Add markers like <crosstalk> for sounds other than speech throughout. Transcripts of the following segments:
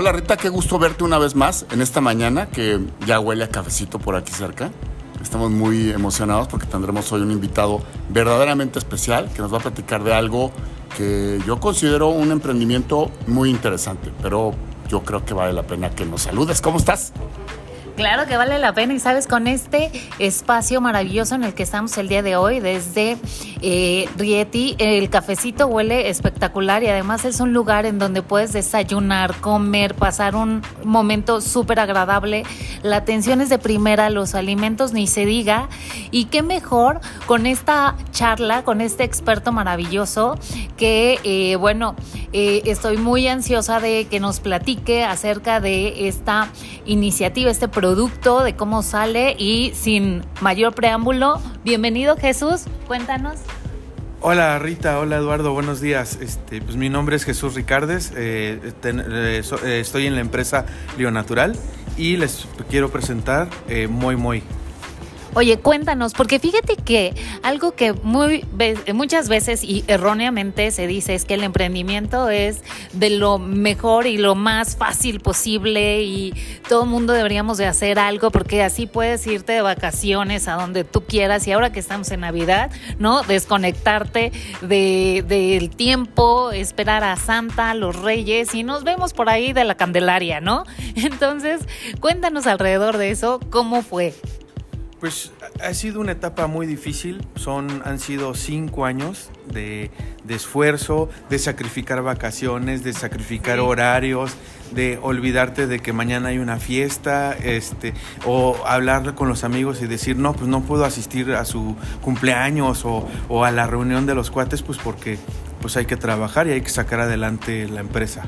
Hola Rita, qué gusto verte una vez más en esta mañana que ya huele a cafecito por aquí cerca. Estamos muy emocionados porque tendremos hoy un invitado verdaderamente especial que nos va a platicar de algo que yo considero un emprendimiento muy interesante, pero yo creo que vale la pena que nos saludes. ¿Cómo estás? Claro que vale la pena y sabes, con este espacio maravilloso en el que estamos el día de hoy, desde eh, Rieti, el cafecito huele espectacular y además es un lugar en donde puedes desayunar, comer, pasar un momento súper agradable. La atención es de primera, los alimentos ni se diga. Y qué mejor con esta charla, con este experto maravilloso que, eh, bueno, eh, estoy muy ansiosa de que nos platique acerca de esta iniciativa, este proyecto producto, de cómo sale y sin mayor preámbulo, bienvenido Jesús, cuéntanos. Hola Rita, hola Eduardo, buenos días. Este, pues mi nombre es Jesús Ricardes, eh, eh, eh, estoy en la empresa Lío Natural y les quiero presentar Muy Muy. Oye, cuéntanos, porque fíjate que algo que muy, muchas veces y erróneamente se dice es que el emprendimiento es de lo mejor y lo más fácil posible y todo el mundo deberíamos de hacer algo porque así puedes irte de vacaciones a donde tú quieras y ahora que estamos en Navidad, ¿no? Desconectarte del tiempo, esperar a Santa, los Reyes y nos vemos por ahí de la Candelaria, ¿no? <laughs> Entonces, cuéntanos alrededor de eso, ¿cómo fue? Pues ha sido una etapa muy difícil, son, han sido cinco años de, esfuerzo, de sacrificar vacaciones, de sacrificar horarios, de olvidarte de que mañana hay una fiesta, este, o hablar con los amigos y decir, no, pues no puedo asistir a su cumpleaños o, o a la reunión de los cuates, pues porque pues hay que trabajar y hay que sacar adelante la empresa.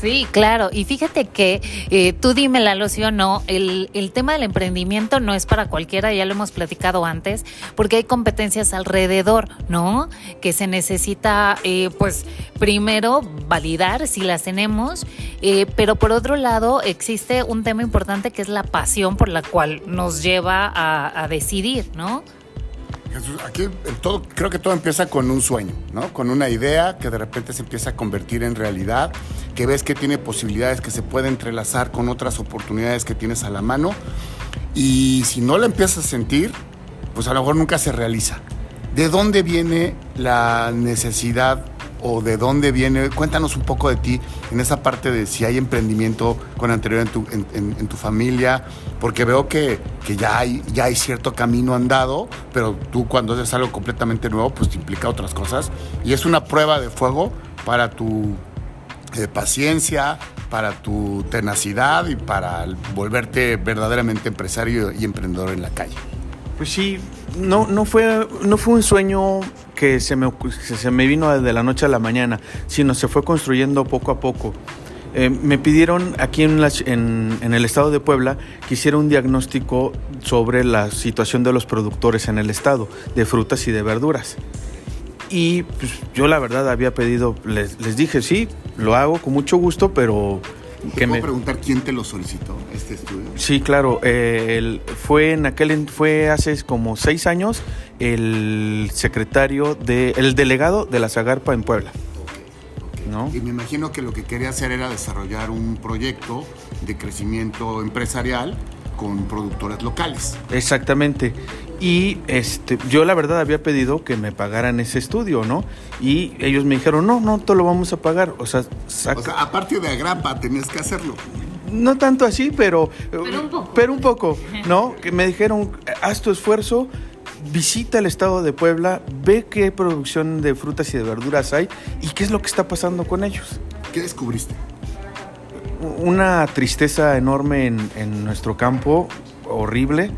Sí, claro. Y fíjate que eh, tú dime, la sí o no, el, el, tema del emprendimiento no es para cualquiera, ya lo hemos platicado antes, porque hay competencias alrededor, ¿no? Que se necesita, eh, pues, primero validar si las tenemos, eh, pero por otro lado existe un tema importante que es la pasión por la cual nos lleva a decidir, ¿no? Jesús, aquí todo, creo que todo empieza con un sueño, ¿no? Con una idea que de repente se empieza a convertir en realidad, que ves que tiene posibilidades que se puede entrelazar con otras oportunidades que tienes a la mano. Y si no la empiezas a sentir, pues a lo mejor nunca se realiza. ¿De dónde viene la necesidad o de dónde viene? Cuéntanos un poco de ti en esa parte de si hay emprendimiento con anterior en tu, en, tu familia, porque veo que, que, ya, hay, ya hay cierto camino andado, pero tú cuando haces algo completamente nuevo, pues te implica otras cosas. Y es una prueba de fuego para tu eh, paciencia, para tu tenacidad y para volverte verdaderamente empresario y emprendedor en la calle. Pues sí, no, no, fue, no fue un sueño que se me, se me vino de la noche a la mañana, sino se fue construyendo poco a poco. Eh, me pidieron aquí en, en, el estado de Puebla que hiciera un diagnóstico sobre la situación de los productores en el estado, de frutas y de verduras. Y pues, yo la verdad había pedido, les dije, sí, lo hago con mucho gusto, pero ¿Te puedo preguntar quién te lo solicitó, este estudio? Sí, claro. fue en aquel fue hace como seis años el secretario de el delegado de la Zagarpa en Puebla. ¿No? Y me imagino que lo que quería hacer era desarrollar un proyecto de crecimiento empresarial con productores locales. Exactamente. Y este, yo la verdad había pedido que me pagaran ese estudio, ¿no? Y ellos me dijeron, no, no te lo vamos a pagar. O sea, aparte de Agrapa, tenías que hacerlo. No tanto así, pero, pero un poco, pero un poco ¿no? Que me dijeron, haz tu esfuerzo, visita el estado de Puebla, ve qué producción de frutas y de verduras hay y qué es lo que está pasando con ellos. ¿Qué descubriste? Una tristeza enorme en, en nuestro campo, horrible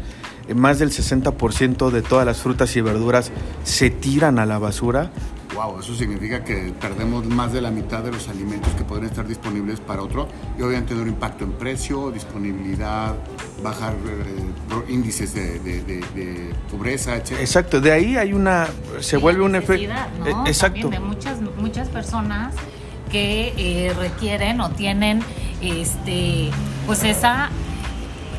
más del 60% de todas las frutas y verduras se tiran a la basura. Wow, eso significa que perdemos más de la mitad de los alimentos que podrían estar disponibles para otro y obviamente tener un impacto en precio, disponibilidad, bajar eh, índices de, pobreza, etc. Exacto, de ahí hay una, se vuelve un efecto. Eh, exacto. de muchas, muchas personas que eh, requieren o tienen este, pues esa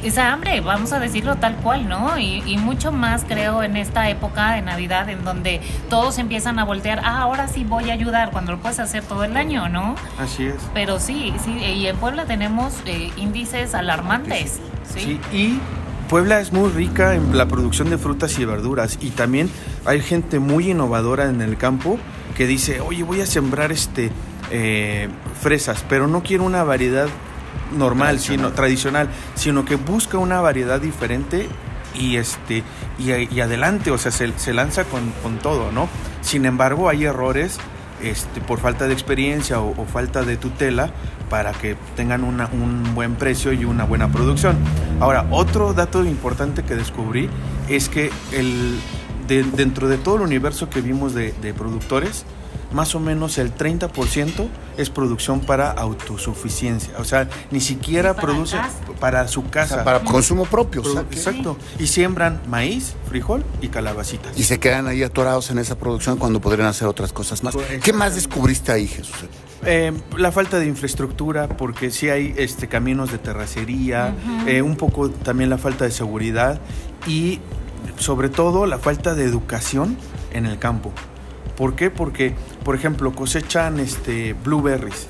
esa hambre, vamos a decirlo tal cual, ¿no? Y, y, mucho más creo en esta época de Navidad en donde todos empiezan a voltear, ah, ahora sí voy a ayudar, cuando lo puedes hacer todo el año, ¿no? Así es. Pero sí, sí, y en Puebla tenemos eh, índices alarmantes. ¿sí? sí, y Puebla es muy rica en la producción de frutas y verduras y también hay gente muy innovadora en el campo que dice, oye, voy a sembrar este eh, fresas, pero no quiero una variedad normal, tradicional. sino tradicional, sino que busca una variedad diferente y este y, y adelante, o sea, se, se lanza con, con, todo, ¿no? Sin embargo, hay errores este, por falta de experiencia o, o falta de tutela para que tengan una, un buen precio y una buena producción. Ahora, otro dato importante que descubrí es que el, de, dentro de todo el universo que vimos de, de productores, más o menos el 30% es producción para autosuficiencia. O sea, ni siquiera para produce casa. para su casa. O sea, para consumo propio. Produ- exacto. Exacto. Y siembran maíz, frijol y calabacitas. Y se quedan ahí atorados en esa producción cuando podrían hacer otras cosas más. Pues, ¿Qué más descubriste ahí, Jesús? Eh, la falta de infraestructura, porque sí hay este, caminos de terracería, eh, un poco también la falta de seguridad y sobre todo la falta de educación en el campo. ¿Por qué? Porque, por ejemplo, cosechan este, blueberries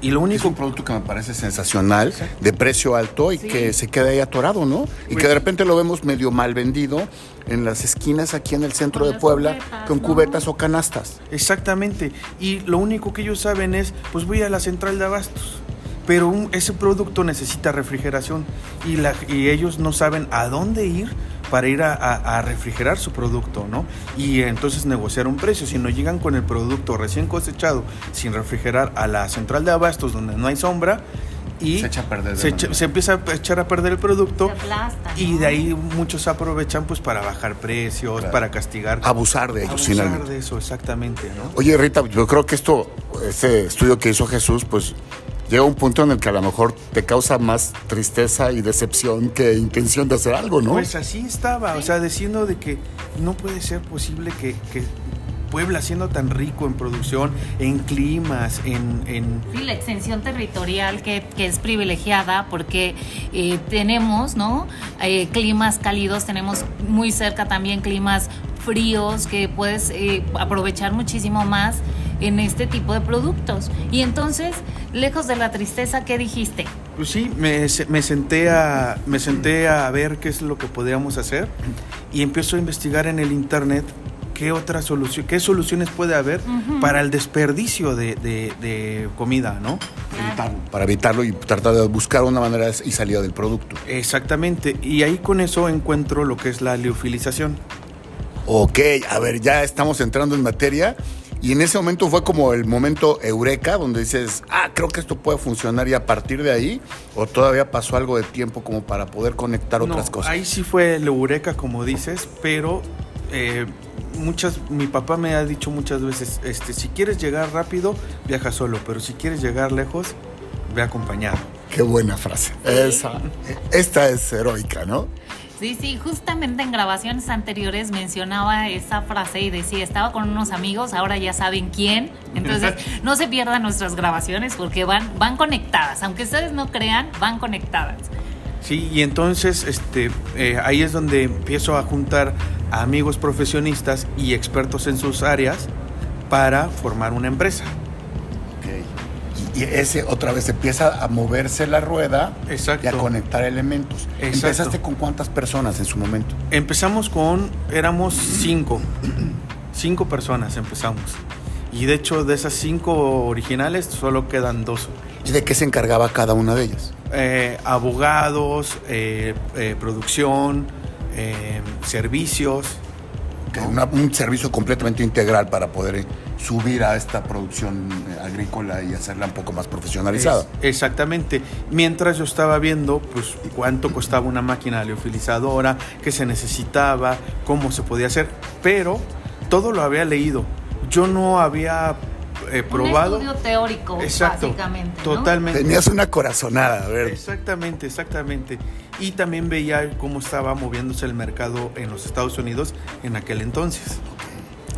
y lo Es único un producto que me parece sensacional, de precio alto y Sí. que se queda ahí atorado, ¿no? Y Pues que de repente lo vemos medio mal vendido en las esquinas aquí en el centro de Puebla cubetas, con ¿no? cubetas o canastas. Exactamente. Y lo único que ellos saben es, pues voy a la central de abastos. Pero un- ese producto necesita refrigeración y, la, y ellos no saben a dónde ir para ir a, a- a refrigerar su producto, ¿no? Y entonces negociar un precio. Si no llegan con el producto recién cosechado, sin refrigerar, a la central de abastos donde no hay sombra, y Se echa a perder de se, manera. echa- se empieza a echar a perder el producto. Se aplasta, Y ¿no? de ahí muchos aprovechan pues para bajar precios, Claro. para castigar. Abusar de ellos, Abusar finalmente. de eso, exactamente, ¿no? Oye, Rita, yo creo que esto, este estudio que hizo Jesús, pues llega un punto en el que a lo mejor te causa más tristeza y decepción que intención de hacer algo, ¿no? Pues así estaba, o sea, diciendo de que no puede ser posible que, que Puebla siendo tan rico en producción, en climas, en... en Sí, la extensión territorial que, que es privilegiada porque eh, tenemos, ¿no? Eh, climas cálidos, tenemos muy cerca también climas fríos que puedes eh, aprovechar muchísimo más en este tipo de productos. Y entonces, lejos de la tristeza, ¿qué dijiste? pues sí, me, me, senté a, me senté a ver qué es lo que podríamos hacer y empiezo a investigar en el internet qué otra solución, qué soluciones puede haber para el desperdicio de, de- de comida, ¿no? Evitarlo, para evitarlo y tratar de buscar una manera y salida del producto. Exactamente, y ahí con eso encuentro lo que es la liofilización. Ok, a ver, ya estamos entrando en materia. Y en ese momento fue como el momento eureka, donde dices, ah, creo que esto puede funcionar y a partir de ahí, o todavía pasó algo de tiempo como para poder conectar otras No, cosas. Ahí sí fue el eureka, como dices, pero eh, muchas, mi papá me ha dicho muchas veces, este, si quieres llegar rápido, viaja solo, pero si quieres llegar lejos, ve acompañado. Qué buena frase. Esa, esta es heroica, ¿no? Sí, sí, justamente en grabaciones anteriores mencionaba esa frase y decía, estaba con unos amigos, ahora ya saben quién. Entonces, <laughs> no se pierdan nuestras grabaciones porque van, van conectadas. Aunque ustedes no crean, van conectadas. Sí, y entonces este, eh, ahí es donde empiezo a juntar a amigos profesionistas y expertos en sus áreas para formar una empresa. Y, y ese otra vez empieza a moverse la rueda Exacto. y a conectar elementos. Exacto. ¿Empezaste con cuántas personas en su momento? Empezamos con, éramos cinco, cinco personas empezamos. Y de hecho de esas cinco originales solo quedan dos. ¿Y de qué se encargaba cada una de ellas? Eh, abogados, eh, eh, producción, eh, servicios. Una- un servicio completamente integral para poder eh, subir a esta producción eh, agrícola y hacerla un poco más profesionalizada. Es- exactamente. Mientras yo estaba viendo, pues, cuánto costaba una máquina liofilizadora, qué se necesitaba, cómo se podía hacer, pero todo lo había leído. Yo no había eh, probado. Un estudio teórico, Exacto. básicamente. ¿no? Totalmente. Tenías una corazonada, a ver. Exactamente, exactamente. Y también veía cómo estaba moviéndose el mercado en los Estados Unidos en aquel entonces.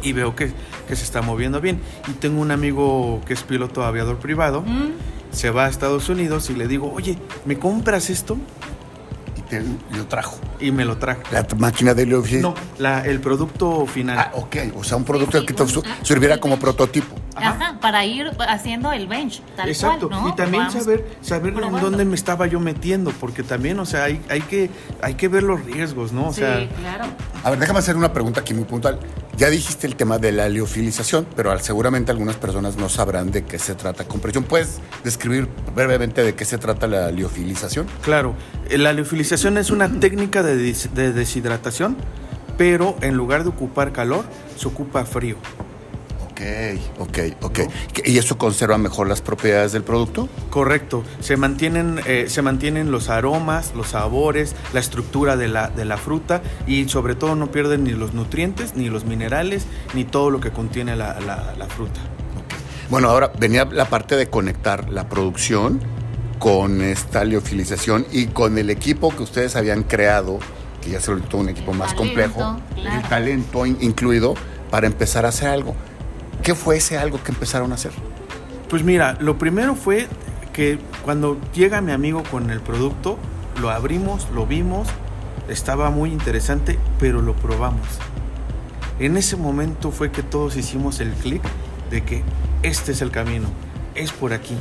Y veo que, que se está moviendo bien. Y tengo un amigo que es piloto aviador privado. Mm, Se va a Estados Unidos y le digo, oye, ¿me compras esto? te lo trajo. Y me lo trajo. La máquina de liofilización. No, la, el producto final. Ah, ok. O sea, un producto Sí, que te ah, sirviera el como prototipo. Ajá. para ir haciendo el bench, tal Exacto, cual, ¿no? y también Vamos saber saber en dónde me estaba yo metiendo, porque también, o sea, hay, hay que hay que ver los riesgos, ¿no? O Sí, sea, claro. A ver, déjame hacer una pregunta aquí muy puntual. Ya dijiste el tema de la liofilización, pero al- seguramente algunas personas no sabrán de qué se trata. Compresión, ¿puedes describir brevemente de qué se trata la liofilización? claro, eh, la liofilización es una técnica de, des- de deshidratación, pero en lugar de ocupar calor, se ocupa frío. Ok, ok, ok. ¿Y eso conserva mejor las propiedades del producto? Correcto, se mantienen, eh, se mantienen los aromas, los sabores, la estructura de la, de la fruta y sobre todo no pierden ni los nutrientes, ni los minerales, ni todo lo que contiene la, la- la fruta. Bueno, ahora venía la parte de conectar la producción con esta liofilización y con el equipo que ustedes habían creado, que ya se volvió todo un equipo El más talento, complejo, claro. el talento in- incluido, para empezar a hacer algo. ¿Qué fue ese algo que empezaron a hacer? Pues mira, lo primero fue que cuando llega mi amigo con el producto, lo abrimos, lo vimos, estaba muy interesante, pero lo probamos. En ese momento fue que todos hicimos el clic de que este es el camino, es por aquí.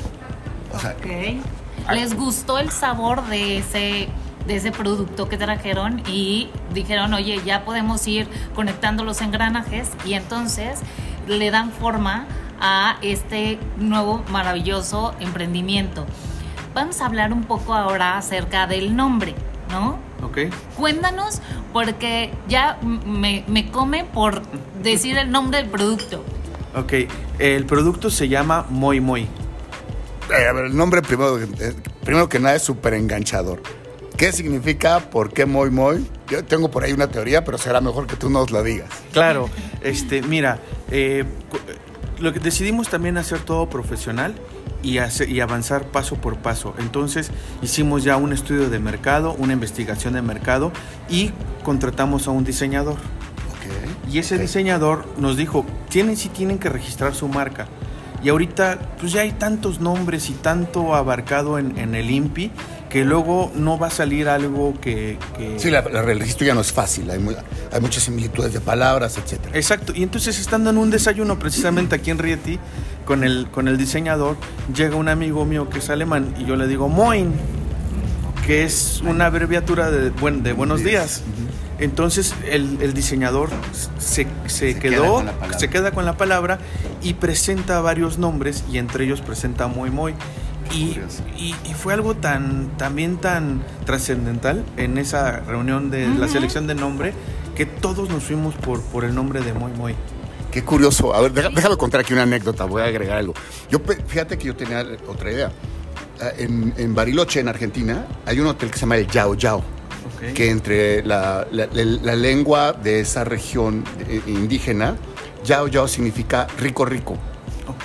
O sea, Ok. ¿Les gustó el sabor de ese, de ese producto que trajeron y dijeron, oye, ya podemos ir conectando los engranajes y entonces le dan forma a este nuevo maravilloso emprendimiento? Vamos a hablar un poco ahora acerca del nombre, ¿no? ¿Ok? Cuéntanos, porque ya me, me come por decir el nombre del producto. Ok, el producto se llama Moi Moi. eh, a ver, el nombre primero, eh, primero que nada es súper enganchador. ¿Qué significa? ¿Por qué Moy Moy? Yo tengo por ahí una teoría, pero será mejor que tú nos la digas. Claro, este, mira, eh, cu- lo que decidimos también hacer todo profesional y, hacer- y avanzar paso por paso. Entonces hicimos ya un estudio de mercado, una investigación de mercado y contratamos a un diseñador. Y ese diseñador nos dijo, tienen sí tienen que registrar su marca. Y ahorita pues ya hay tantos nombres y tanto abarcado en, en el INPI que luego no va a salir algo que... que- Sí, la, la- el registro ya no es fácil, hay, muy- hay muchas similitudes de palabras, etcétera. Exacto, y entonces estando en un desayuno precisamente aquí en Rieti con el, con el diseñador, llega un amigo mío que es alemán y yo le digo Moin, que es una abreviatura de, buen- de buenos días. Entonces el, el diseñador se, se Se queda quedó, palabra. se queda con la palabra y presenta varios nombres y entre ellos presenta Moi Moi. Y, y- y fue algo tan también tan trascendental en esa reunión de la Ujú. selección de nombre que todos nos fuimos por, por el nombre de Moi Moi. Qué curioso. A ver, deja- déjame contar aquí una anécdota, voy a agregar algo. Yo, fíjate que yo tenía otra idea. Ah, En, en Bariloche, en Argentina, hay un hotel que se llama el Yao Yao. Ok. que entre la, la- la- la lengua de esa región eh, indígena, yao yao significa rico rico,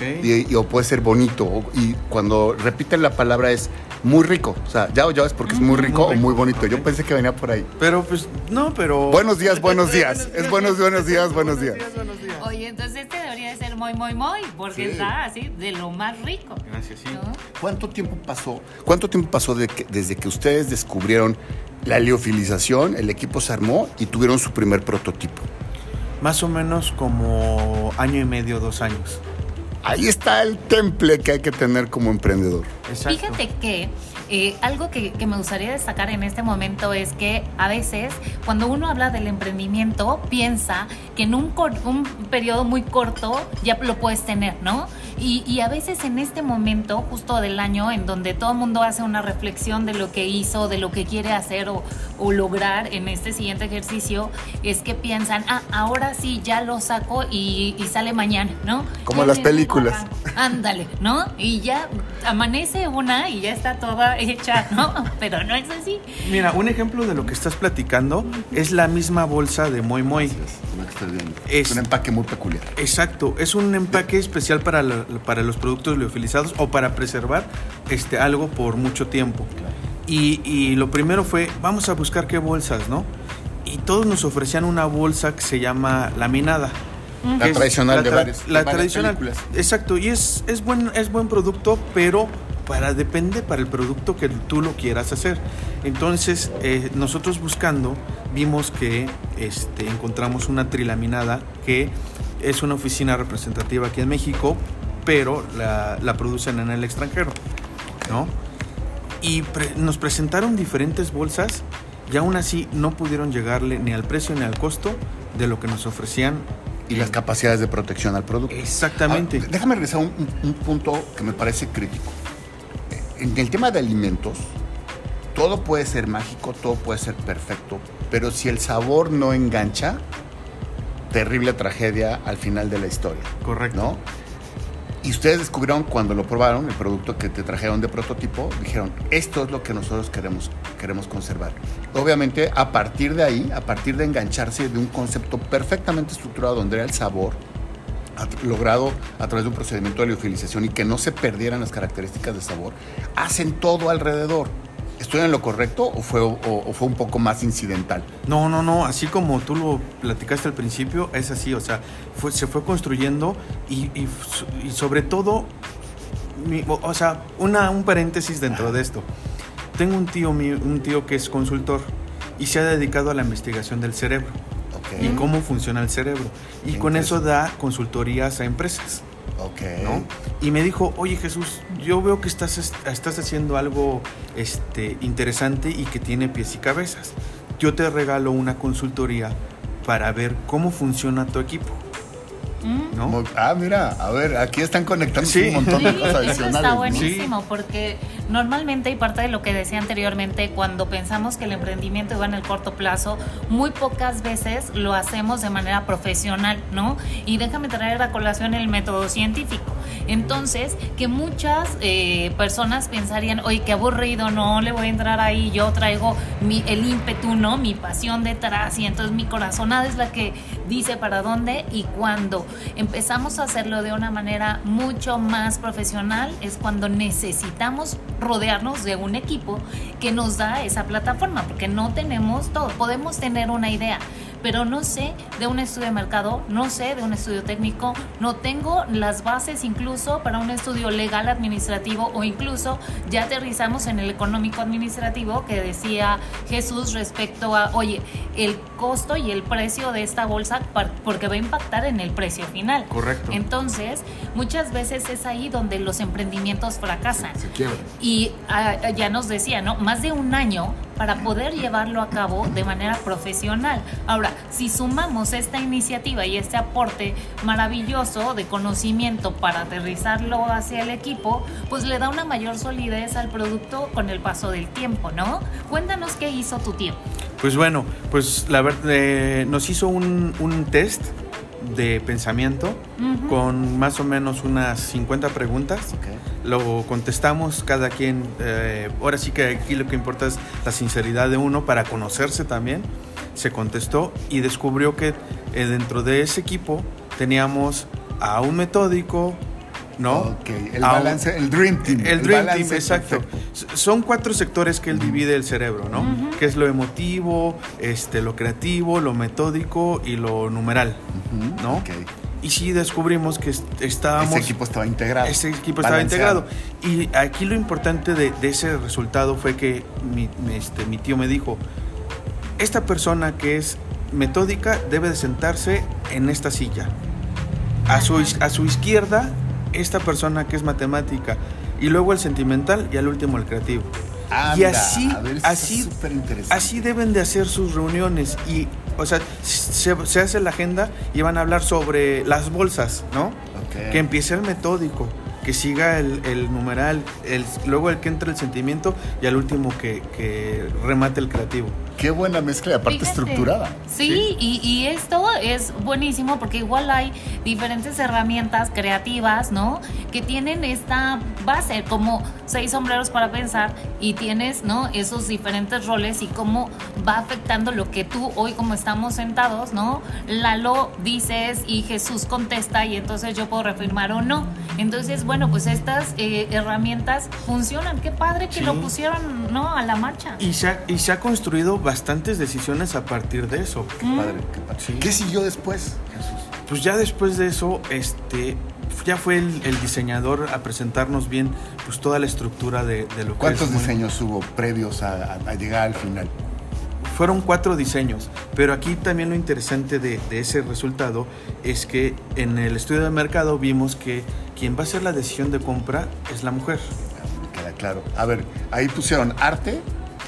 Y, y- o puede ser bonito, o- y cuando repiten la palabra es muy rico, o sea, yao yao es porque es muy rico Muy o rico, muy bonito, yo pensé que venía por ahí. Pero pues no, pero. Buenos días, buenos <laughs> días, es buenos, buenos días, <laughs> buenos días. buenos días. Oye, entonces este debería de ser muy, muy, muy, porque Sí. está así de lo más rico. Gracias, sí. ¿no? ¿Cuánto tiempo pasó? ¿Cuánto tiempo pasó de que- desde que ustedes descubrieron la liofilización, el equipo se armó y tuvieron su primer prototipo? Más o menos como año y medio, dos años. Ahí está el temple que hay que tener como emprendedor. Exacto. Fíjate que eh, algo que, que me gustaría destacar en este momento es que a veces cuando uno habla del emprendimiento piensa que en un, periodo muy corto ya lo puedes tener, ¿no? Y, y a veces en este momento justo del año en donde todo el mundo hace una reflexión de lo que hizo, de lo que quiere hacer o, o lograr en este siguiente ejercicio, es que piensan, ah, ahora sí, ya lo saco y, y sale mañana, ¿no? Como las películas. Ándale, ¿no? Y ya amanece una y ya está toda hecha, ¿no? <laughs> Pero no es así. Mira, un ejemplo de lo que estás platicando es la misma bolsa de Moi Moi. Es- Es un empaque muy peculiar. Exacto, es un empaque especial para, la- para los productos liofilizados o para preservar este, algo por mucho tiempo. Y, y lo primero fue, vamos a buscar qué bolsas, ¿no? Y todos nos ofrecían una bolsa que se llama laminada. La tradicional la de tra- varias- de La varias tradicional. películas. Exacto, y es, es, buen, es buen producto, pero para depende para el producto que tú lo quieras hacer. Entonces, eh, nosotros buscando, vimos que este, encontramos una trilaminada que es una oficina representativa aquí en México, pero la, la producen en el extranjero, ¿no? Y pre- nos presentaron diferentes bolsas y aún así no pudieron llegarle ni al precio ni al costo de lo que nos ofrecían. Y las capacidades de protección al producto. Exactamente. Ah, déjame regresar a un punto que me parece crítico. En el tema de alimentos, todo puede ser mágico, todo puede ser perfecto, pero si el sabor no engancha, terrible tragedia al final de la historia. Correcto. ¿no? Y ustedes descubrieron cuando lo probaron, el producto que te trajeron de prototipo, dijeron, esto es lo que nosotros queremos, queremos conservar. Obviamente, a partir de ahí, a partir de engancharse de un concepto perfectamente estructurado donde era el sabor, logrado a través de un procedimiento de liofilización y que no se perdieran las características de sabor, hacen todo alrededor. ¿Estoy en lo correcto o fue, o- o fue un poco más incidental? No, no, no, así como tú lo platicaste al principio, es así, o sea, fue, se fue construyendo y, y y sobre todo, mi- o, sea, una, un paréntesis dentro de esto. Tengo un tío, un tío que es consultor y se ha dedicado a la investigación del cerebro Y cómo funciona el cerebro. Y con eso da consultorías a empresas. Ok. ¿no? Y me dijo, oye Jesús, yo veo que estás, est- estás haciendo algo este, interesante y que tiene pies y cabezas. Yo te regalo una consultoría para ver cómo funciona tu equipo, Mm. ¿no? Ah, mira, a ver, aquí están conectando Sí. un montón de Sí, cosas <laughs> eso adicionales. está ¿no? buenísimo porque normalmente y parte de lo que decía anteriormente, cuando pensamos que el emprendimiento iba en el corto plazo, muy pocas veces lo hacemos de manera profesional, ¿no? Y déjame traer a colación el método científico. Entonces, que muchas eh, personas pensarían, oye, qué aburrido, no le voy a entrar ahí, yo traigo el ímpetu, ¿no? Mi pasión detrás y entonces mi corazonada es la que dice para dónde y cuando empezamos a hacerlo de una manera mucho más profesional es cuando necesitamos rodearnos de un equipo que nos da esa plataforma, porque no tenemos todo, podemos tener una idea, pero no sé de un estudio de mercado, no sé de un estudio técnico, no tengo las bases incluso para un estudio legal administrativo o incluso ya aterrizamos en el económico administrativo que decía Jesús respecto a, oye, el costo y el precio de esta bolsa porque va a impactar en el precio final. Correcto. Entonces, muchas veces es ahí donde los emprendimientos fracasan. Se quiebra. Y ah, ya nos decía, ¿no? Más de un año para poder llevarlo a cabo de manera profesional. Ahora, si sumamos esta iniciativa y este aporte maravilloso de conocimiento para aterrizarlo hacia el equipo, pues le da una mayor solidez al producto con el paso del tiempo, ¿no? Cuéntanos qué hizo tu tío. Pues bueno, pues la verdad, nos hizo un, un test de pensamiento con más o menos unas 50 preguntas. Ok. Lo contestamos cada quien. eh, ahora sí que aquí lo que importa es la sinceridad de uno para conocerse también. Se contestó y descubrió que eh, dentro de ese equipo teníamos a un metódico, ¿no? Ok, el A un- balance, el Dream Team. el Dream balance Team, exacto. perfecto. Son cuatro sectores que él divide el cerebro, ¿no? Que es lo emotivo, este, lo creativo, lo metódico y lo numeral. ¿no? ok. Y sí descubrimos que est- estábamos... Ese equipo estaba integrado. Ese equipo estaba integrado. Y aquí lo importante de, de ese resultado fue que mi, mi, este, mi tío me dijo, esta persona que es metódica debe de sentarse en esta silla. A su, a su izquierda, esta persona que es matemática. Y luego el sentimental y al último el creativo. y así, ver, así, así deben de hacer sus reuniones. Y, o sea, se, se hace la agenda y van a hablar sobre las bolsas, ¿no? Ok. Que empiece el metódico, que siga el, el numeral, el, luego el que entre el sentimiento y al último que, que remate el creativo. Qué buena mezcla y aparte Fíjate. estructurada. Sí, Y, y esto es buenísimo porque igual hay diferentes herramientas creativas, ¿no? Que tienen esta base, como seis sombreros para pensar y tienes, ¿no? Esos diferentes roles y cómo va afectando lo que tú hoy como estamos sentados, ¿no? Lalo dices y Jesús contesta y entonces yo puedo reafirmar o no. Entonces, bueno, pues estas eh, herramientas funcionan. Qué padre que Sí. lo pusieron, ¿no? A la marcha. Y se, ha, y se ha construido bastantes decisiones a partir de eso. Qué padre, qué padre. Sí. ¿Qué siguió después, Jesús? Pues ya después de eso, este, ya fue el, el diseñador a presentarnos bien pues toda la estructura de, de lo que ¿Cuántos es muy- diseños hubo previos a, a- a llegar al final? Fueron cuatro diseños, pero aquí también lo interesante de, de ese resultado es que en el estudio de mercado vimos que quien va a hacer la decisión de compra es la mujer. Queda claro. A ver, ahí pusieron arte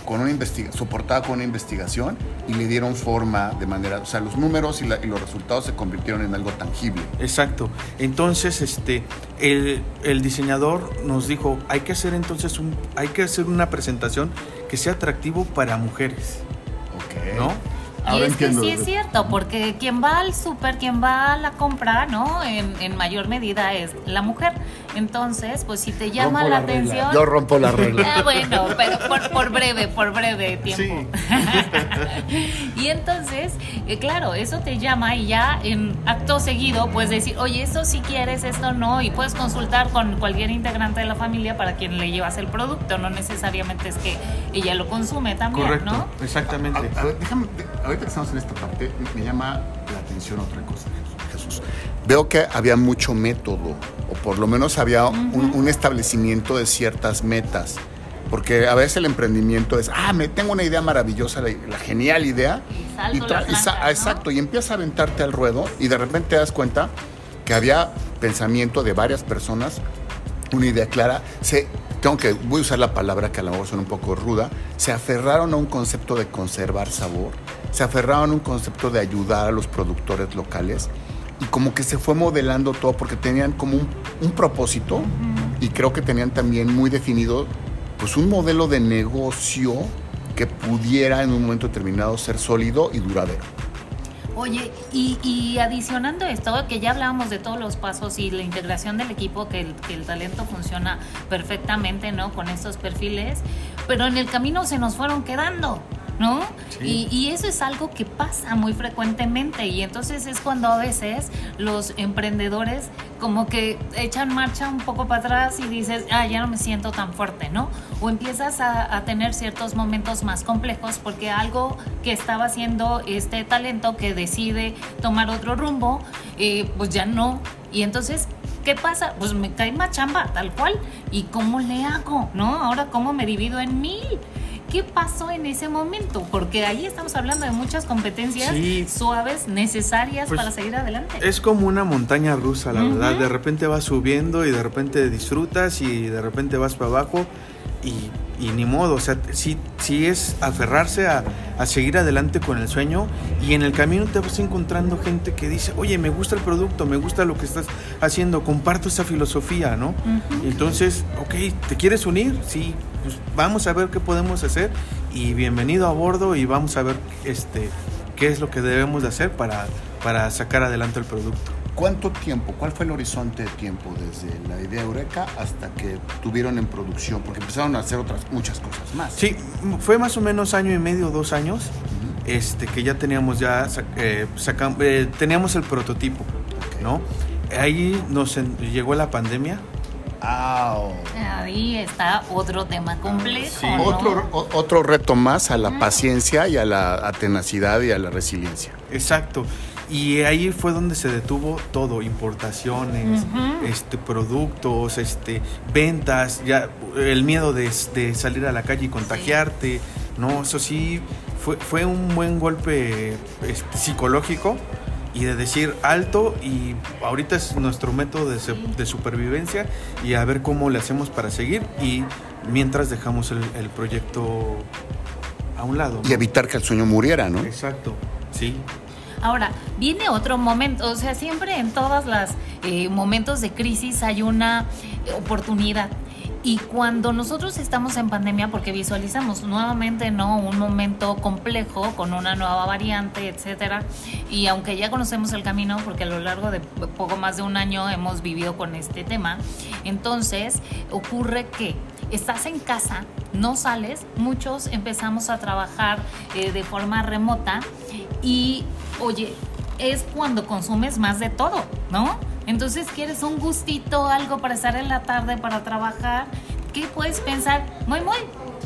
con una soportada con una investigación y le dieron forma de manera, o sea, los números y, la- y los resultados se convirtieron en algo tangible. Exacto. Entonces, este, el, el diseñador nos dijo, hay que hacer entonces un, hay que hacer una presentación que sea atractivo para mujeres, Ok. ¿no? Y es que sí es cierto, porque quien va al súper, quien va a la compra, ¿no? En, en mayor medida es la mujer. Entonces, pues si te llama Rompo la, atención... Yo rompo la regla. <laughs> Ah, bueno, pero por, por breve, por breve tiempo. <laughs> <laughs> y entonces, eh, claro, eso te llama y ya en acto seguido puedes decir, oye, esto si quieres, esto no, y puedes consultar con cualquier integrante de la familia para quien le llevas el producto, no necesariamente es que ella lo consume también, Correcto, ¿no? exactamente. A, a ver, déjame, ahorita que estamos en esta parte, me- llama la atención otra cosa, Jesús. Veo que había mucho método, o por lo menos había un, un establecimiento de ciertas metas. Porque a veces el emprendimiento es, ah, me tengo una idea maravillosa, la, la genial idea. Y salto y sa- blancas, ¿no? Exacto, y empiezas a aventarte al ruedo y de repente te das cuenta que había pensamiento de varias personas, una idea clara. Se, tengo que, voy a usar la palabra que a lo mejor suena un poco ruda, se aferraron a un concepto de conservar sabor, se aferraron a un concepto de ayudar a los productores locales y como que se fue modelando todo porque tenían como un, un propósito y creo que tenían también muy definido pues un modelo de negocio que pudiera en un momento determinado ser sólido y duradero. Oye, y, y adicionando esto, que ya hablábamos de todos los pasos y la integración del equipo, que el, que el talento funciona perfectamente, ¿no? Con estos perfiles, pero en el camino se nos fueron quedando, ¿no? Sí. Y, y eso es algo que pasa muy frecuentemente y entonces es cuando a veces los emprendedores como que echan marcha un poco para atrás y dices, ah, ya no me siento tan fuerte, ¿no? O empiezas a, a tener ciertos momentos más complejos porque algo que estaba haciendo este talento que decide tomar otro rumbo, eh, pues ya no. Y entonces, ¿qué pasa? Pues me cae más chamba, tal cual. ¿Y cómo le hago? ¿No? Ahora, ¿cómo me divido en mil? ¿Qué pasó en ese momento? Porque ahí estamos hablando de muchas competencias Sí. suaves, necesarias Pues, para seguir adelante. Es como una montaña rusa, la verdad. De repente vas subiendo y de repente disfrutas y de repente vas para abajo y, y ni modo. O sea, sí, sí es aferrarse a, a seguir adelante con el sueño y en el camino te vas encontrando gente que dice, oye, me gusta el producto, me gusta lo que estás haciendo, comparto esa filosofía, ¿no? Y Entonces, ok, ¿te quieres unir? Sí, pues vamos a ver qué podemos hacer y bienvenido a bordo y vamos a ver este, qué es lo que debemos de hacer para, para sacar adelante el producto. ¿Cuánto tiempo, cuál fue el horizonte de tiempo desde la idea Eureka hasta que tuvieron en producción? Porque empezaron a hacer otras muchas cosas más. Sí, fue más o menos año y medio, dos años, este, que ya teníamos ya, eh, sacam- eh, teníamos el prototipo, Ok. ¿no? Ahí nos en- llegó la pandemia, Ah, oh. Ahí está otro tema complejo. Sí. ¿no? otro, o- otro reto más a la paciencia y a la a tenacidad y a la resiliencia. exacto. Y ahí fue donde se detuvo todo, importaciones, este, productos, este, ventas, ya el miedo de, de salir a la calle y contagiarte, ¿no? Eso sí, fue, fue un buen golpe este, psicológico y de decir alto y ahorita es nuestro método de, de supervivencia y a ver cómo le hacemos para seguir y mientras dejamos el, el proyecto a un lado. ¿no? Y evitar que el sueño muriera, ¿no? Exacto, sí. Ahora, viene otro momento, o sea, siempre en todos los momentos de crisis hay una eh, oportunidad. Y cuando nosotros estamos en pandemia, porque visualizamos nuevamente no un momento complejo con una nueva variante, etcétera, y aunque ya conocemos el camino, porque a lo largo de poco más de un año hemos vivido con este tema, entonces ocurre que estás en casa, no sales, muchos empezamos a trabajar eh, de forma remota y, oye, es cuando consumes más de todo, ¿no? Entonces quieres un gustito, algo para estar en la tarde, para trabajar. ¿Qué puedes pensar? Muy, muy,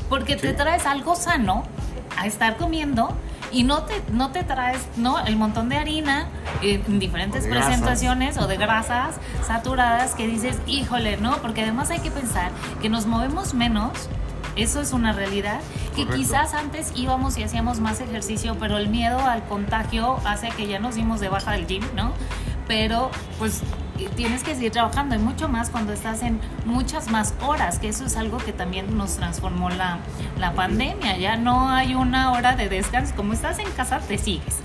porque te traes algo sano a estar comiendo y no te, no te traes ¿no? el montón de harina en diferentes presentaciones o de grasas saturadas que dices, híjole, ¿no? Porque además hay que pensar que nos movemos menos eso es una realidad. Que quizás antes íbamos y hacíamos más ejercicio, pero el miedo al contagio hace que ya nos dimos de baja del gym, ¿no? Pero pues tienes que seguir trabajando y mucho más cuando estás en muchas más horas, que eso es algo que también nos transformó la, la pandemia. Ya no hay una hora de descanso. Como estás en casa, te sigues.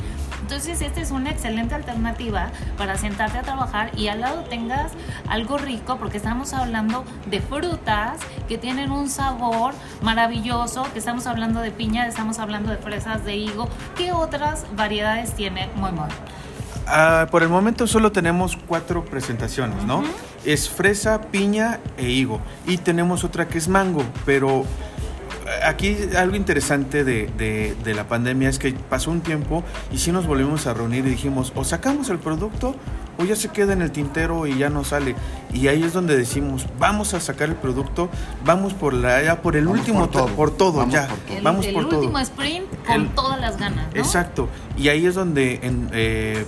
Entonces, esta es una excelente alternativa para sentarte a trabajar y al lado tengas algo rico, porque estamos hablando de frutas que tienen un sabor maravilloso, que estamos hablando de piña, estamos hablando de fresas, de higo. ¿Qué otras variedades tiene Muy Ah, por el momento solo tenemos cuatro presentaciones, ¿no? Es fresa, piña e higo. Y tenemos otra que es mango, pero aquí algo interesante de, la pandemia es que pasó un tiempo y sí nos volvimos a reunir y dijimos, o sacamos el producto o ya se queda en el tintero y ya no sale. Y ahí es donde decimos, vamos a sacar el producto, vamos por la ya por el último por todo, ya. vamos por todo. último sprint con todas las ganas. Exacto. Y ahí es donde eh,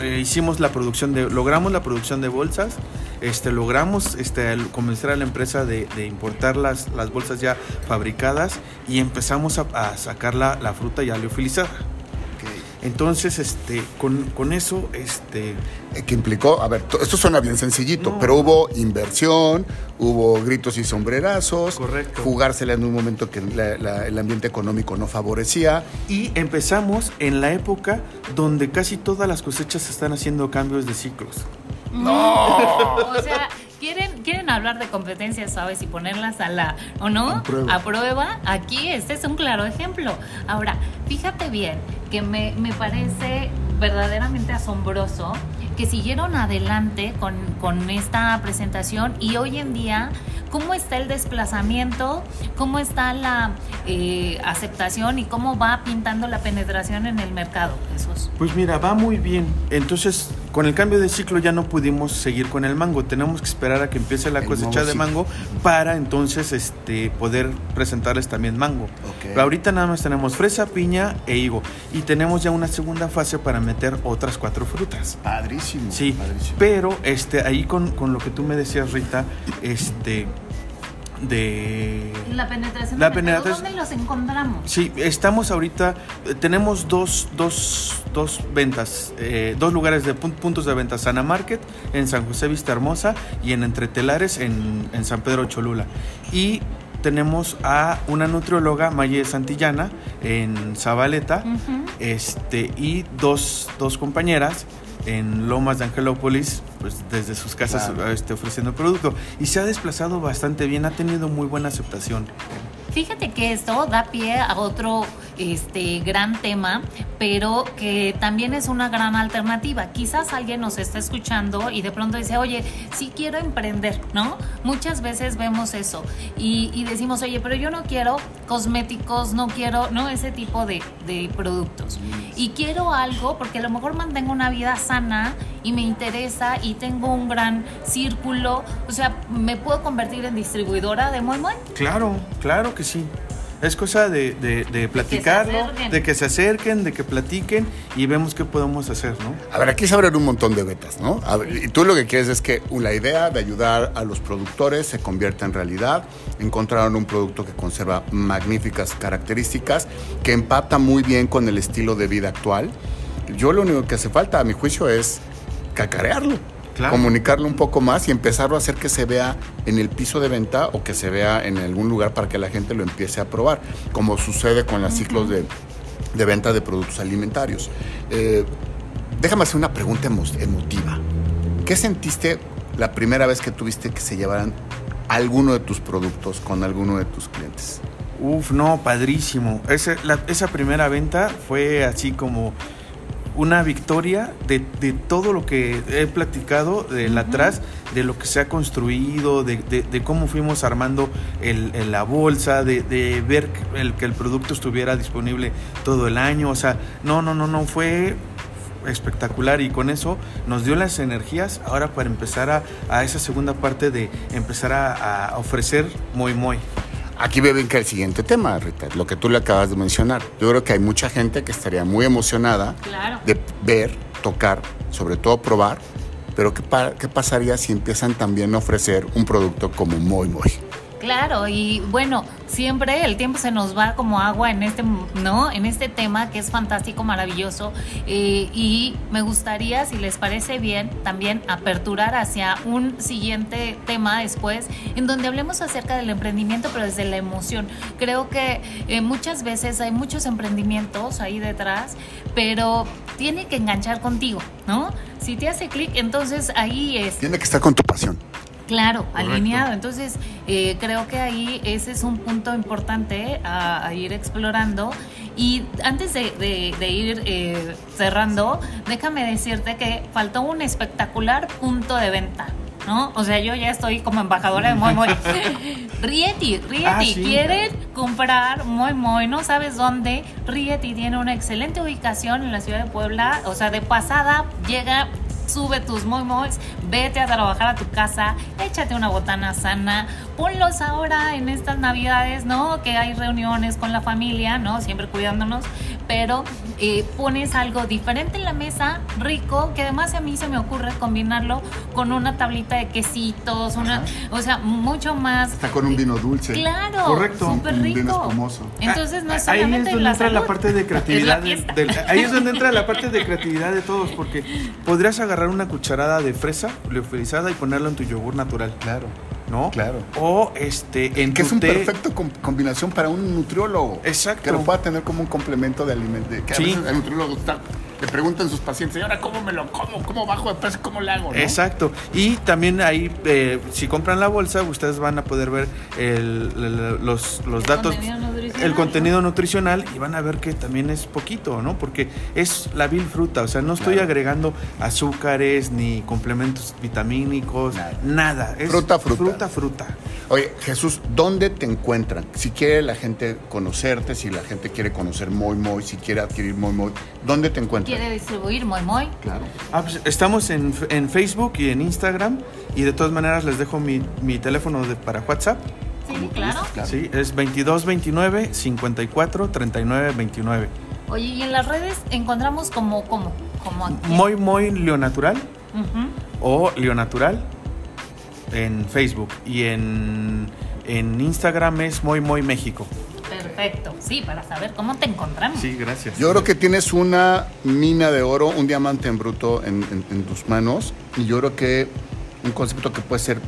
eh, hicimos la producción de, logramos la producción de bolsas, este, logramos este, convencer a la empresa de, importar las, las, bolsas ya fabricadas y empezamos a, sacar la, la, fruta ya leofilizada. Entonces, este, con, con, eso, este... Eh, que implicó, a ver, esto suena bien sencillito, pero hubo inversión, hubo gritos y sombrerazos, Correcto. jugársela en un momento que el ambiente económico no favorecía. Y empezamos en la época donde casi todas las cosechas están haciendo cambios de ciclos. No. o sea, ¿quieren, hablar de competencias suaves y ponerlas a la, ¿o no? A prueba. a prueba. Aquí este es un claro ejemplo. Ahora, fíjate bien que me, me parece verdaderamente asombroso que siguieron adelante con, con, esta presentación y hoy en día, ¿cómo está el desplazamiento? ¿Cómo está la eh, aceptación y cómo va pintando la penetración en el mercado, Jesús? Pues mira, va muy bien. Entonces, con el cambio de ciclo ya no pudimos seguir con el mango. Tenemos que esperar a que empiece la cosecha de mango para entonces este, poder presentarles también mango. Pero ahorita nada más tenemos fresa, piña e higo. Y tenemos ya una segunda fase para meter otras cuatro frutas. Padrísimo. Sí, pero este, ahí con, con lo que tú me decías, Rita, este de la penetración, la penetración ¿dónde los encontramos? Sí, estamos ahorita, tenemos dos, dos, dos ventas, eh, dos lugares de puntos de venta, Sana Market en San José Vista Hermosa y en Entretelares en, en San Pedro Cholula. Y tenemos a una nutrióloga, Maye Santillana, en Zabaleta, este, y dos, dos compañeras en Lomas de Angelópolis, pues desde sus casas este, ofreciendo producto. Y se ha desplazado bastante bien, ha tenido muy buena aceptación. Fíjate que esto da pie a otro este gran tema, pero que también es una gran alternativa. Quizás alguien nos está escuchando y de pronto dice, oye, sí quiero emprender, ¿no? Muchas veces vemos eso y, decimos, oye, pero yo no quiero cosméticos, no quiero, ¿no? Ese tipo de, de productos. Y quiero algo porque a lo mejor mantengo una vida sana y me interesa y tengo un gran círculo. O sea, ¿me puedo convertir en distribuidora de Muy Muy? Claro, claro que sí. Es cosa de, de, de platicarlo, de que se acerquen, de que platiquen y vemos qué podemos hacer, ¿no? A ver, aquí se abren un montón de betas, ¿no? y tú lo que quieres es que la idea de ayudar a los productores se convierta en realidad. Encontraron un producto que conserva magníficas características, que empata muy bien con el estilo de vida actual. Yo lo único que hace falta, a mi juicio, es cacarearlo comunicarlo un poco más y empezarlo a hacer que se vea en el piso de venta o que se vea en algún lugar para que la gente lo empiece a probar, como sucede con los ciclos de, venta de productos alimentarios. Eh, déjame hacer una pregunta emotiva. ¿Qué sentiste la primera vez que tuviste que se llevaran alguno de tus productos con alguno de tus clientes? Uf, no, padrísimo. esa primera venta fue así como una victoria de, todo lo que he platicado de atrás, de lo que se ha construido, de, cómo fuimos armando el, la bolsa, de, ver el, que el producto estuviera disponible todo el año. O sea, no, no, no, no, fue espectacular y con eso nos dio las energías ahora para empezar a, esa segunda parte de empezar a, a ofrecer muy muy. Aquí me que el siguiente tema, Rita, lo que tú le acabas de mencionar. Yo creo que hay mucha gente que estaría muy emocionada de ver, tocar, sobre todo probar, pero ¿qué, ¿qué pasaría si empiezan también a ofrecer un producto como Muy Muy? Claro, y bueno, siempre el tiempo se nos va como agua en este, ¿no? En este tema que es fantástico, maravilloso. Eh, y me gustaría, si les parece bien, también aperturar hacia un siguiente tema después, en donde hablemos acerca del emprendimiento, pero desde la emoción. Creo que eh, muchas veces hay muchos emprendimientos ahí detrás, pero tiene que enganchar contigo, ¿no? Si te hace clic, entonces ahí es. Tiene que estar con tu pasión. Claro, alineado. Entonces, eh, creo que ahí ese es un punto importante a, ir explorando. Y antes de, ir eh, cerrando, déjame decirte que faltó un espectacular punto de venta. ¿No? O sea, yo ya estoy como embajadora de Moy Moy. <laughs> Rieti, Rieti, ah, quieren comprar Moy Moy, no sabes dónde. Rieti tiene una excelente ubicación en la ciudad de Puebla. O sea, de pasada llega sube tus mois, vete a trabajar a tu casa, échate una botana sana, ponlos ahora en estas navidades, ¿no? Que hay reuniones con la familia, ¿no? Siempre cuidándonos, pero eh, pones algo diferente en la mesa, rico, que además a mí se me ocurre combinarlo con una tablita de quesitos, una, o sea, mucho más. Está con un vino dulce. Claro, correcto. Súper rico. Vino espumoso. Entonces no es ahí es donde entra la parte de creatividad. ahí es donde entra la parte de creatividad de todos, porque podrías agarrar una cucharada de fresa leofilizada y ponerlo en tu yogur natural. Claro. ¿no? Claro. O este en que es un perfecto combinación para un nutriólogo. Exacto. Que lo pueda tener como un complemento de alimento. Que sí. el nutriólogo está le preguntan sus pacientes, ¿y ahora cómo me lo como? ¿Cómo bajo de peso? ¿Cómo le hago? Exacto. Y también ahí, eh, si compran la bolsa, ustedes van a poder ver los, los datos, el contenido nutricional y van a ver que también es poquito, ¿no? Porque es la vil fruta, o sea, no estoy agregando azúcares ni complementos vitamínicos, nada. Es fruta, fruta. Fruta, fruta. Oye, Jesús, ¿dónde te encuentran? Si quiere la gente conocerte, si la gente quiere conocer Moy Moy, si quiere adquirir Moy Moy, ¿dónde te encuentran? Quiere distribuir Moy Moy. Claro. Ah, pues estamos en, Facebook y en Instagram y de todas maneras les dejo mi, teléfono de, para WhatsApp. Sí, claro. Sí, es 2229 54 39 29. Oye, ¿y en las redes encontramos como, como, como aquí? Muy, muy Leonatural o Leonatural en Facebook y en, en Instagram es Muy, muy México. Perfecto, sí, para saber cómo te encontramos. Sí, gracias. Yo creo que tienes una mina de oro, un diamante en bruto en, tus manos y yo creo que un concepto que puede ser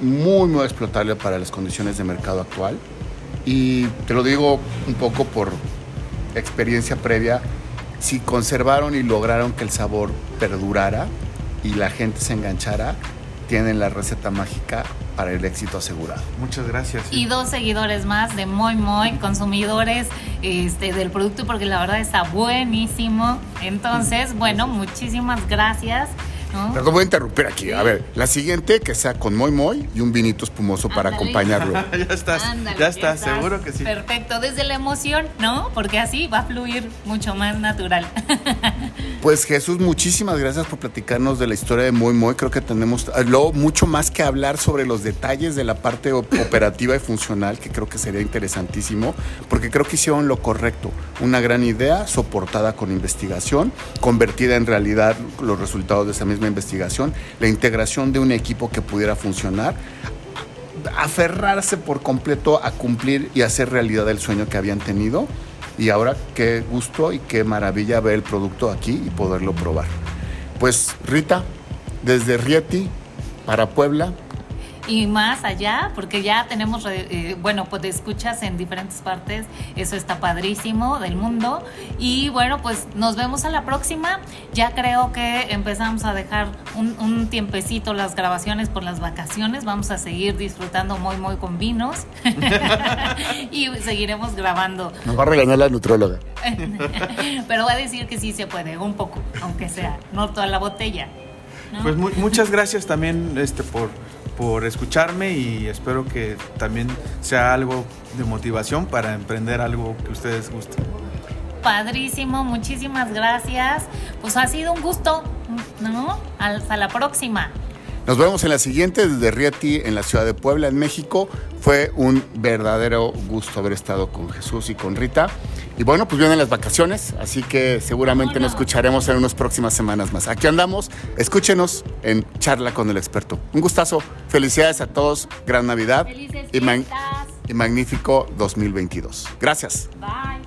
muy, muy explotable para las condiciones de mercado actual. Y te lo digo un poco por experiencia previa, si conservaron y lograron que el sabor perdurara y la gente se enganchara, tienen la receta mágica para el éxito asegurado. Muchas gracias. Y dos seguidores más de Moy Moy, consumidores este, del producto, porque la verdad está buenísimo. Entonces, bueno, muchísimas gracias. ¿No? voy a interrumpir aquí. A ver, la siguiente que sea con Moy Moy y un vinito espumoso para acompañarlo. <laughs> ya estás, ya estás, seguro que sí. Perfecto, desde la emoción, ¿no? Porque así va a fluir mucho más natural. <laughs> pues Jesús, muchísimas gracias por platicarnos de la historia de Moy Moy. Creo que tenemos eh, luego mucho más que hablar sobre los detalles de la parte <laughs> operativa y funcional, que creo que sería interesantísimo, porque creo que hicieron lo correcto. Una gran idea soportada con investigación, convertida en realidad los resultados de esa misma investigación, la integración de un equipo que pudiera funcionar, aferrarse por completo a cumplir y hacer realidad el sueño que habían tenido. Y ahora qué gusto y qué maravilla ver el producto aquí y poderlo probar. Pues Rita, desde Rieti para Puebla, y más allá, porque ya tenemos, eh, bueno, pues escuchas en diferentes partes, eso está padrísimo del mundo. Y bueno, pues nos vemos a la próxima. Ya creo que empezamos a dejar un, un tiempecito las grabaciones por las vacaciones. Vamos a seguir disfrutando muy, muy con vinos. <laughs> <laughs> y seguiremos grabando. Nos va a regañar la nutróloga. <laughs> Pero va a decir que sí se puede, un poco, aunque sea, no toda la botella. Pues muchas gracias también este, por por escucharme y espero que también sea algo de motivación para emprender algo que ustedes gusten. Padrísimo, muchísimas gracias. Pues ha sido un gusto, ¿no? Hasta la próxima. Nos vemos en la siguiente desde Rieti en la ciudad de Puebla, en México. Fue un verdadero gusto haber estado con Jesús y con Rita. Y bueno, pues vienen las vacaciones, así que seguramente nos escucharemos en unas próximas semanas más. Aquí andamos, escúchenos en Charla con el Experto. Un gustazo, felicidades a todos, gran Navidad y, y magnífico 2022. Gracias. Bye.